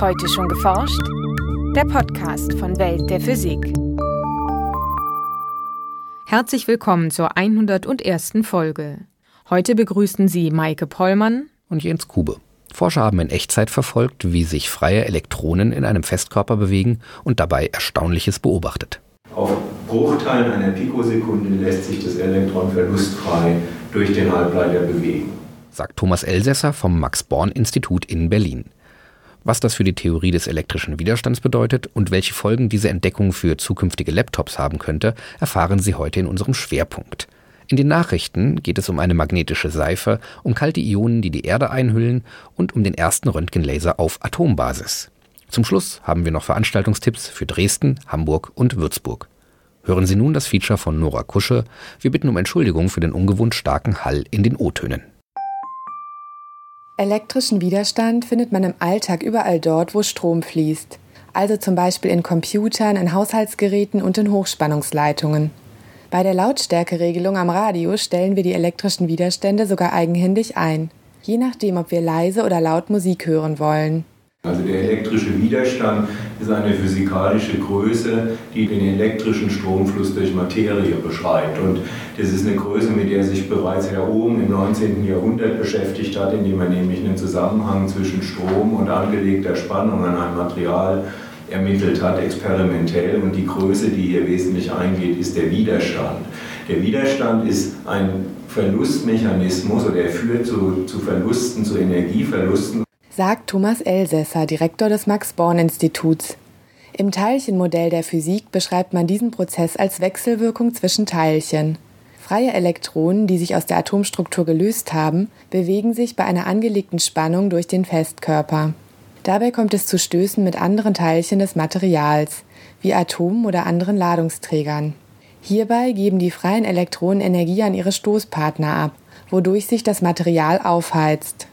Heute schon geforscht? Der Podcast von Welt der Physik. Herzlich willkommen zur 101. Folge. Heute begrüßen Sie Maike Pollmann und Jens Kube. Forscher haben in Echtzeit verfolgt, wie sich freie Elektronen in einem Festkörper bewegen und dabei Erstaunliches beobachtet. Auf Bruchteilen einer Pikosekunde lässt sich das Elektron verlustfrei durch den Halbleiter bewegen. Sagt Thomas Elsässer vom Max-Born-Institut in Berlin. Was das für die Theorie des elektrischen Widerstands bedeutet und welche Folgen diese Entdeckung für zukünftige Laptops haben könnte, erfahren Sie heute in unserem Schwerpunkt. In den Nachrichten geht es um eine magnetische Seife, um kalte Ionen, die die Erde einhüllen und um den ersten Röntgenlaser auf Atombasis. Zum Schluss haben wir noch Veranstaltungstipps für Dresden, Hamburg und Würzburg. Hören Sie nun das Feature von Nora Kusche. Wir bitten um Entschuldigung für den ungewohnt starken Hall in den O-Tönen. Elektrischen Widerstand findet man im Alltag überall dort, wo Strom fließt. Also zum Beispiel in Computern, in Haushaltsgeräten und in Hochspannungsleitungen. Bei der Lautstärkeregelung am Radio stellen wir die elektrischen Widerstände sogar eigenhändig ein, je nachdem, ob wir leise oder laut Musik hören wollen. Also der elektrische Widerstand ist eine physikalische Größe, die den elektrischen Stromfluss durch Materie beschreibt. Und das ist eine Größe, mit der sich bereits Herr Ohm im 19. Jahrhundert beschäftigt hat, indem er nämlich einen Zusammenhang zwischen Strom und angelegter Spannung an einem Material ermittelt hat, experimentell. Und die Größe, die hier wesentlich eingeht, ist der Widerstand. Der Widerstand ist ein Verlustmechanismus oder er führt zu, zu Verlusten, zu Energieverlusten sagt Thomas Elsässer, Direktor des Max-Born-Instituts. Im Teilchenmodell der Physik beschreibt man diesen Prozess als Wechselwirkung zwischen Teilchen. Freie Elektronen, die sich aus der Atomstruktur gelöst haben, bewegen sich bei einer angelegten Spannung durch den Festkörper. Dabei kommt es zu Stößen mit anderen Teilchen des Materials, wie Atomen oder anderen Ladungsträgern. Hierbei geben die freien Elektronen Energie an ihre Stoßpartner ab, wodurch sich das Material aufheizt.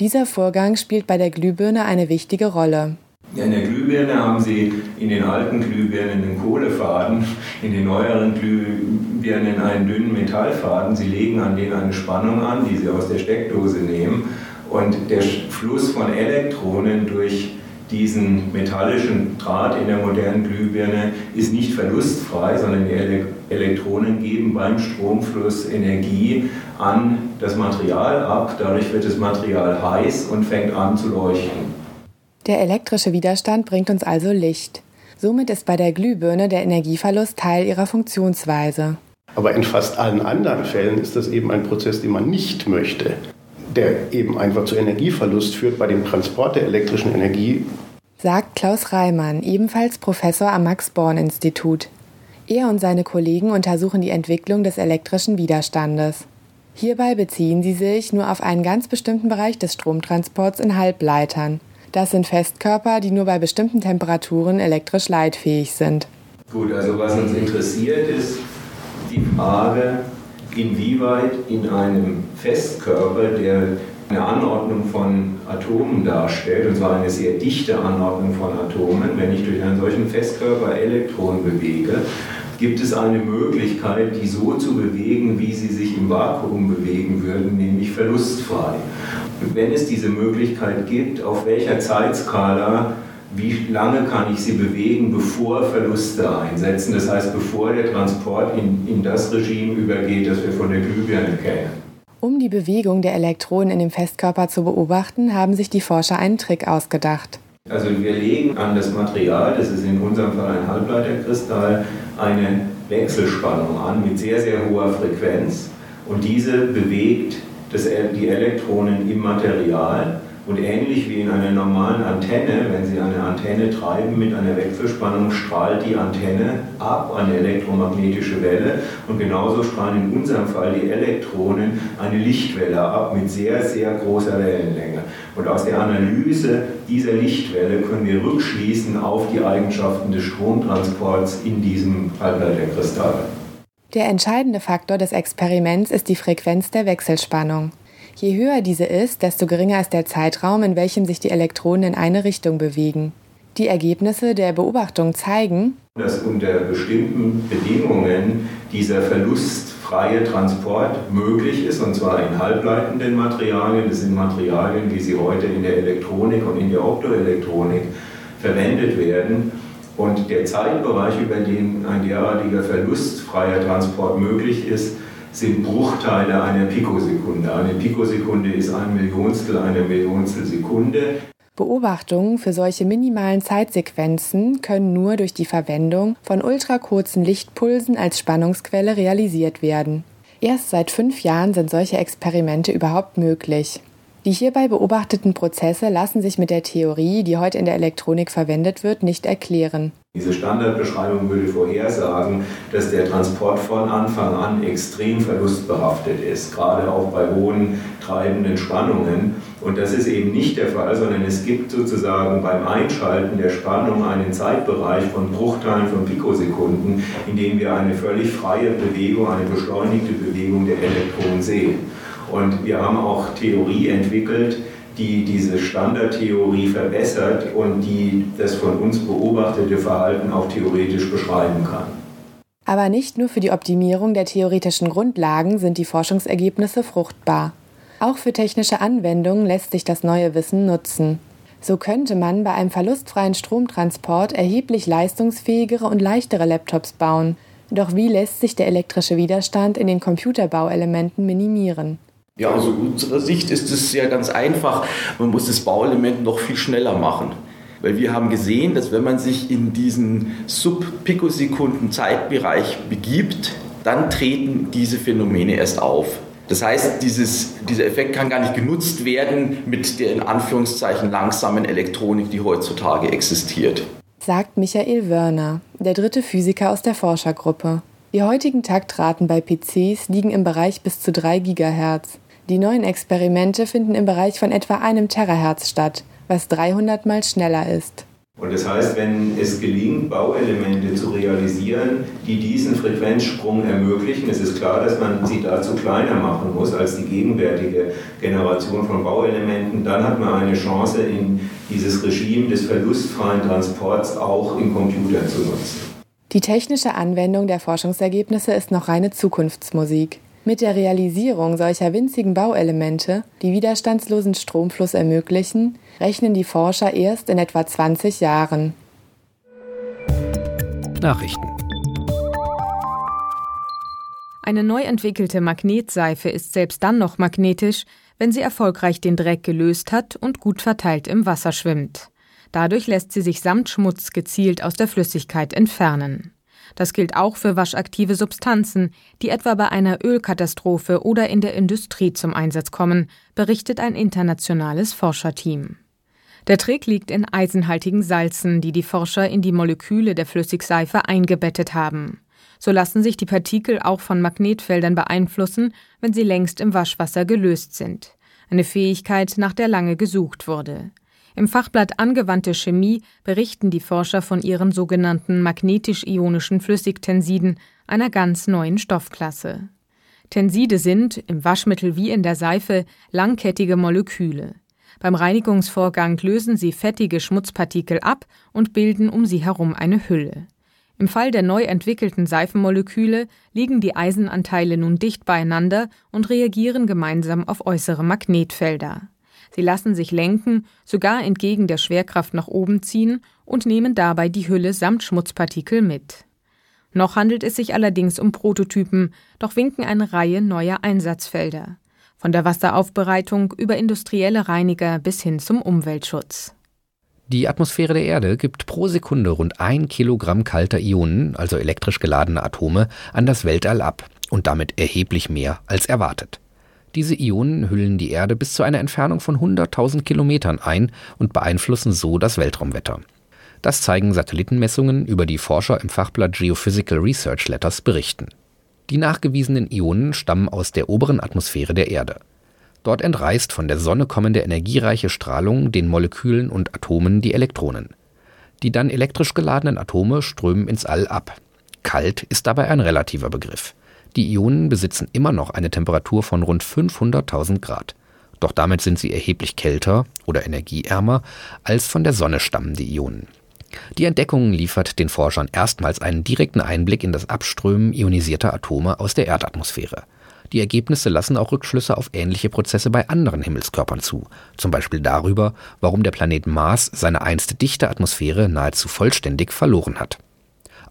Dieser Vorgang spielt bei der Glühbirne eine wichtige Rolle. in der Glühbirne haben Sie in den alten Glühbirnen einen Kohlefaden, in den neueren Glühbirnen einen dünnen Metallfaden. Sie legen an den eine Spannung an, die Sie aus der Steckdose nehmen. Und der Fluss von Elektronen durch diesen metallischen Draht in der modernen Glühbirne ist nicht verlustfrei, sondern die Elektronen geben beim Stromfluss Energie an das Material ab. Dadurch wird das Material heiß und fängt an zu leuchten. Der elektrische Widerstand bringt uns also Licht. Somit ist bei der Glühbirne der Energieverlust Teil ihrer Funktionsweise. Aber in fast allen anderen Fällen ist das eben ein Prozess, den man nicht möchte der eben einfach zu Energieverlust führt bei dem Transport der elektrischen Energie. Sagt Klaus Reimann, ebenfalls Professor am Max-Born-Institut. Er und seine Kollegen untersuchen die Entwicklung des elektrischen Widerstandes. Hierbei beziehen sie sich nur auf einen ganz bestimmten Bereich des Stromtransports in Halbleitern. Das sind Festkörper, die nur bei bestimmten Temperaturen elektrisch leitfähig sind. Gut, also was uns interessiert ist die Frage, inwieweit in einem Festkörper, der eine Anordnung von Atomen darstellt, und zwar eine sehr dichte Anordnung von Atomen, wenn ich durch einen solchen Festkörper Elektronen bewege, gibt es eine Möglichkeit, die so zu bewegen, wie sie sich im Vakuum bewegen würden, nämlich verlustfrei. Und wenn es diese Möglichkeit gibt, auf welcher Zeitskala wie lange kann ich sie bewegen, bevor Verluste einsetzen, das heißt bevor der Transport in, in das Regime übergeht, das wir von der Glühbirne kennen. Um die Bewegung der Elektronen in dem Festkörper zu beobachten, haben sich die Forscher einen Trick ausgedacht. Also wir legen an das Material, das ist in unserem Fall ein Halbleiterkristall, eine Wechselspannung an mit sehr, sehr hoher Frequenz. Und diese bewegt das, die Elektronen im Material und ähnlich wie in einer normalen Antenne, wenn Sie eine Antenne treiben mit einer Wechselspannung, strahlt die Antenne ab eine elektromagnetische Welle. Und genauso strahlen in unserem Fall die Elektronen eine Lichtwelle ab mit sehr, sehr großer Wellenlänge. Und aus der Analyse dieser Lichtwelle können wir rückschließen auf die Eigenschaften des Stromtransports in diesem Halbleiterkristall. Der entscheidende Faktor des Experiments ist die Frequenz der Wechselspannung. Je höher diese ist, desto geringer ist der Zeitraum, in welchem sich die Elektronen in eine Richtung bewegen. Die Ergebnisse der Beobachtung zeigen, dass unter bestimmten Bedingungen dieser Verlust freie Transport möglich ist, und zwar in halbleitenden Materialien. Das sind Materialien, wie sie heute in der Elektronik und in der Optoelektronik verwendet werden. Und der Zeitbereich, über den ein derartiger verlustfreier Transport möglich ist, sind Bruchteile einer Pikosekunde. Eine Pikosekunde ist ein Millionstel einer Millionstel Sekunde. Beobachtungen für solche minimalen Zeitsequenzen können nur durch die Verwendung von ultrakurzen Lichtpulsen als Spannungsquelle realisiert werden. Erst seit fünf Jahren sind solche Experimente überhaupt möglich. Die hierbei beobachteten Prozesse lassen sich mit der Theorie, die heute in der Elektronik verwendet wird, nicht erklären. Diese Standardbeschreibung würde vorhersagen, dass der Transport von Anfang an extrem verlustbehaftet ist, gerade auch bei hohen treibenden Spannungen. Und das ist eben nicht der Fall, sondern es gibt sozusagen beim Einschalten der Spannung einen Zeitbereich von Bruchteilen von Pikosekunden, in dem wir eine völlig freie Bewegung, eine beschleunigte Bewegung der Elektronen sehen. Und wir haben auch Theorie entwickelt, die diese Standardtheorie verbessert und die das von uns beobachtete Verhalten auch theoretisch beschreiben kann. Aber nicht nur für die Optimierung der theoretischen Grundlagen sind die Forschungsergebnisse fruchtbar. Auch für technische Anwendungen lässt sich das neue Wissen nutzen. So könnte man bei einem verlustfreien Stromtransport erheblich leistungsfähigere und leichtere Laptops bauen. Doch wie lässt sich der elektrische Widerstand in den Computerbauelementen minimieren? Ja, aus unserer Sicht ist es ja ganz einfach. Man muss das Bauelement noch viel schneller machen. Weil wir haben gesehen, dass wenn man sich in diesen Sub-Pikosekunden Zeitbereich begibt, dann treten diese Phänomene erst auf. Das heißt, dieses, dieser Effekt kann gar nicht genutzt werden mit der in Anführungszeichen langsamen Elektronik, die heutzutage existiert. Sagt Michael Wörner, der dritte Physiker aus der Forschergruppe. Die heutigen Taktraten bei PCs liegen im Bereich bis zu 3 GHz. Die neuen Experimente finden im Bereich von etwa einem Terahertz statt, was 300 mal schneller ist. Und das heißt, wenn es gelingt, Bauelemente zu realisieren, die diesen Frequenzsprung ermöglichen, ist es klar, dass man sie dazu kleiner machen muss als die gegenwärtige Generation von Bauelementen, dann hat man eine Chance, in dieses Regime des verlustfreien Transports auch in Computern zu nutzen. Die technische Anwendung der Forschungsergebnisse ist noch reine Zukunftsmusik. Mit der Realisierung solcher winzigen Bauelemente, die widerstandslosen Stromfluss ermöglichen, rechnen die Forscher erst in etwa 20 Jahren. Nachrichten Eine neu entwickelte Magnetseife ist selbst dann noch magnetisch, wenn sie erfolgreich den Dreck gelöst hat und gut verteilt im Wasser schwimmt. Dadurch lässt sie sich samt Schmutz gezielt aus der Flüssigkeit entfernen. Das gilt auch für waschaktive Substanzen, die etwa bei einer Ölkatastrophe oder in der Industrie zum Einsatz kommen, berichtet ein internationales Forscherteam. Der Trick liegt in eisenhaltigen Salzen, die die Forscher in die Moleküle der Flüssigseife eingebettet haben. So lassen sich die Partikel auch von Magnetfeldern beeinflussen, wenn sie längst im Waschwasser gelöst sind. Eine Fähigkeit, nach der lange gesucht wurde. Im Fachblatt Angewandte Chemie berichten die Forscher von ihren sogenannten magnetisch-ionischen Flüssigtensiden, einer ganz neuen Stoffklasse. Tenside sind, im Waschmittel wie in der Seife, langkettige Moleküle. Beim Reinigungsvorgang lösen sie fettige Schmutzpartikel ab und bilden um sie herum eine Hülle. Im Fall der neu entwickelten Seifenmoleküle liegen die Eisenanteile nun dicht beieinander und reagieren gemeinsam auf äußere Magnetfelder. Sie lassen sich lenken, sogar entgegen der Schwerkraft nach oben ziehen und nehmen dabei die Hülle samt Schmutzpartikel mit. Noch handelt es sich allerdings um Prototypen, doch winken eine Reihe neuer Einsatzfelder. Von der Wasseraufbereitung über industrielle Reiniger bis hin zum Umweltschutz. Die Atmosphäre der Erde gibt pro Sekunde rund ein Kilogramm kalter Ionen, also elektrisch geladene Atome, an das Weltall ab und damit erheblich mehr als erwartet. Diese Ionen hüllen die Erde bis zu einer Entfernung von 100.000 Kilometern ein und beeinflussen so das Weltraumwetter. Das zeigen Satellitenmessungen, über die Forscher im Fachblatt Geophysical Research Letters berichten. Die nachgewiesenen Ionen stammen aus der oberen Atmosphäre der Erde. Dort entreißt von der Sonne kommende energiereiche Strahlung den Molekülen und Atomen die Elektronen. Die dann elektrisch geladenen Atome strömen ins All ab. Kalt ist dabei ein relativer Begriff. Die Ionen besitzen immer noch eine Temperatur von rund 500.000 Grad. Doch damit sind sie erheblich kälter oder energieärmer als von der Sonne stammende Ionen. Die Entdeckung liefert den Forschern erstmals einen direkten Einblick in das Abströmen ionisierter Atome aus der Erdatmosphäre. Die Ergebnisse lassen auch Rückschlüsse auf ähnliche Prozesse bei anderen Himmelskörpern zu, zum Beispiel darüber, warum der Planet Mars seine einst dichte Atmosphäre nahezu vollständig verloren hat.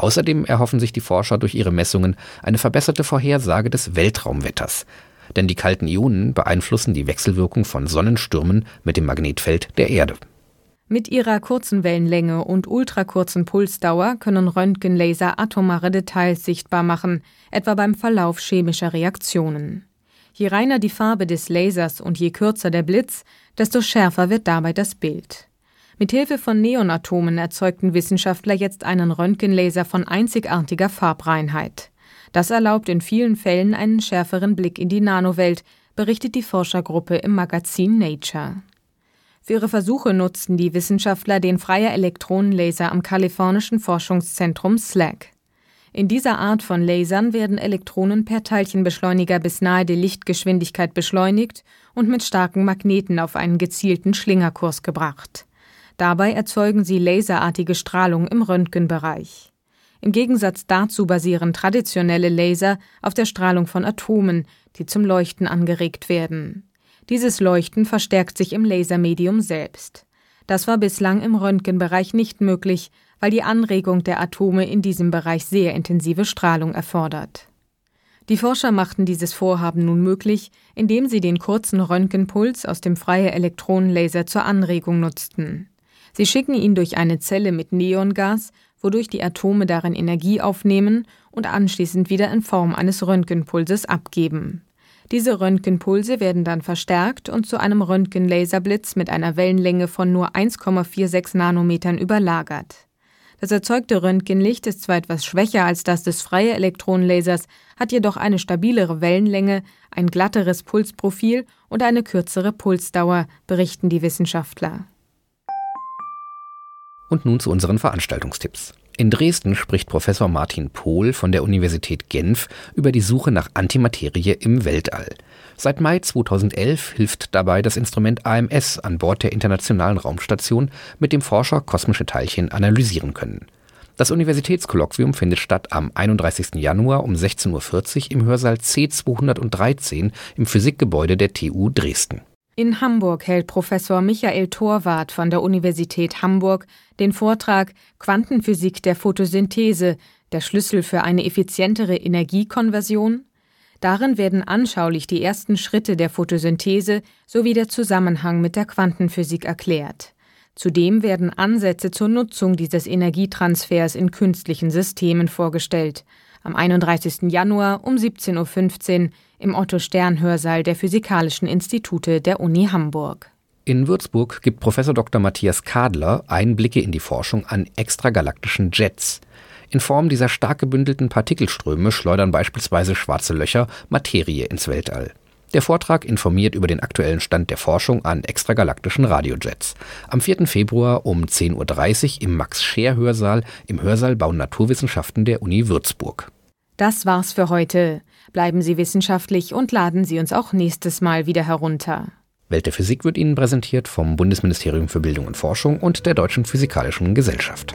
Außerdem erhoffen sich die Forscher durch ihre Messungen eine verbesserte Vorhersage des Weltraumwetters, denn die kalten Ionen beeinflussen die Wechselwirkung von Sonnenstürmen mit dem Magnetfeld der Erde. Mit ihrer kurzen Wellenlänge und ultrakurzen Pulsdauer können Röntgenlaser atomare Details sichtbar machen, etwa beim Verlauf chemischer Reaktionen. Je reiner die Farbe des Lasers und je kürzer der Blitz, desto schärfer wird dabei das Bild. Mithilfe von Neonatomen erzeugten Wissenschaftler jetzt einen Röntgenlaser von einzigartiger Farbreinheit. Das erlaubt in vielen Fällen einen schärferen Blick in die Nanowelt, berichtet die Forschergruppe im Magazin Nature. Für ihre Versuche nutzten die Wissenschaftler den Freier Elektronenlaser am kalifornischen Forschungszentrum SLAC. In dieser Art von Lasern werden Elektronen per Teilchenbeschleuniger bis nahe der Lichtgeschwindigkeit beschleunigt und mit starken Magneten auf einen gezielten Schlingerkurs gebracht. Dabei erzeugen sie laserartige Strahlung im Röntgenbereich. Im Gegensatz dazu basieren traditionelle Laser auf der Strahlung von Atomen, die zum Leuchten angeregt werden. Dieses Leuchten verstärkt sich im Lasermedium selbst. Das war bislang im Röntgenbereich nicht möglich, weil die Anregung der Atome in diesem Bereich sehr intensive Strahlung erfordert. Die Forscher machten dieses Vorhaben nun möglich, indem sie den kurzen Röntgenpuls aus dem freien Elektronenlaser zur Anregung nutzten. Sie schicken ihn durch eine Zelle mit Neongas, wodurch die Atome darin Energie aufnehmen und anschließend wieder in Form eines Röntgenpulses abgeben. Diese Röntgenpulse werden dann verstärkt und zu einem Röntgenlaserblitz mit einer Wellenlänge von nur 1,46 Nanometern überlagert. Das erzeugte Röntgenlicht ist zwar etwas schwächer als das des freien Elektronenlasers, hat jedoch eine stabilere Wellenlänge, ein glatteres Pulsprofil und eine kürzere Pulsdauer, berichten die Wissenschaftler. Und nun zu unseren Veranstaltungstipps. In Dresden spricht Professor Martin Pohl von der Universität Genf über die Suche nach Antimaterie im Weltall. Seit Mai 2011 hilft dabei das Instrument AMS an Bord der Internationalen Raumstation, mit dem Forscher kosmische Teilchen analysieren können. Das Universitätskolloquium findet statt am 31. Januar um 16.40 Uhr im Hörsaal C213 im Physikgebäude der TU Dresden. In Hamburg hält Professor Michael Torwart von der Universität Hamburg den Vortrag Quantenphysik der Photosynthese, der Schlüssel für eine effizientere Energiekonversion. Darin werden anschaulich die ersten Schritte der Photosynthese sowie der Zusammenhang mit der Quantenphysik erklärt. Zudem werden Ansätze zur Nutzung dieses Energietransfers in künstlichen Systemen vorgestellt. Am 31. Januar um 17.15 Uhr im Otto-Stern-Hörsaal der Physikalischen Institute der Uni Hamburg. In Würzburg gibt Professor Dr. Matthias Kadler Einblicke in die Forschung an extragalaktischen Jets. In Form dieser stark gebündelten Partikelströme schleudern beispielsweise schwarze Löcher Materie ins Weltall. Der Vortrag informiert über den aktuellen Stand der Forschung an extragalaktischen Radiojets. Am 4. Februar um 10.30 Uhr im Max-Scheer-Hörsaal im Hörsaal Bau Naturwissenschaften der Uni Würzburg. Das war's für heute. Bleiben Sie wissenschaftlich und laden Sie uns auch nächstes Mal wieder herunter. Welt der Physik wird Ihnen präsentiert vom Bundesministerium für Bildung und Forschung und der Deutschen Physikalischen Gesellschaft.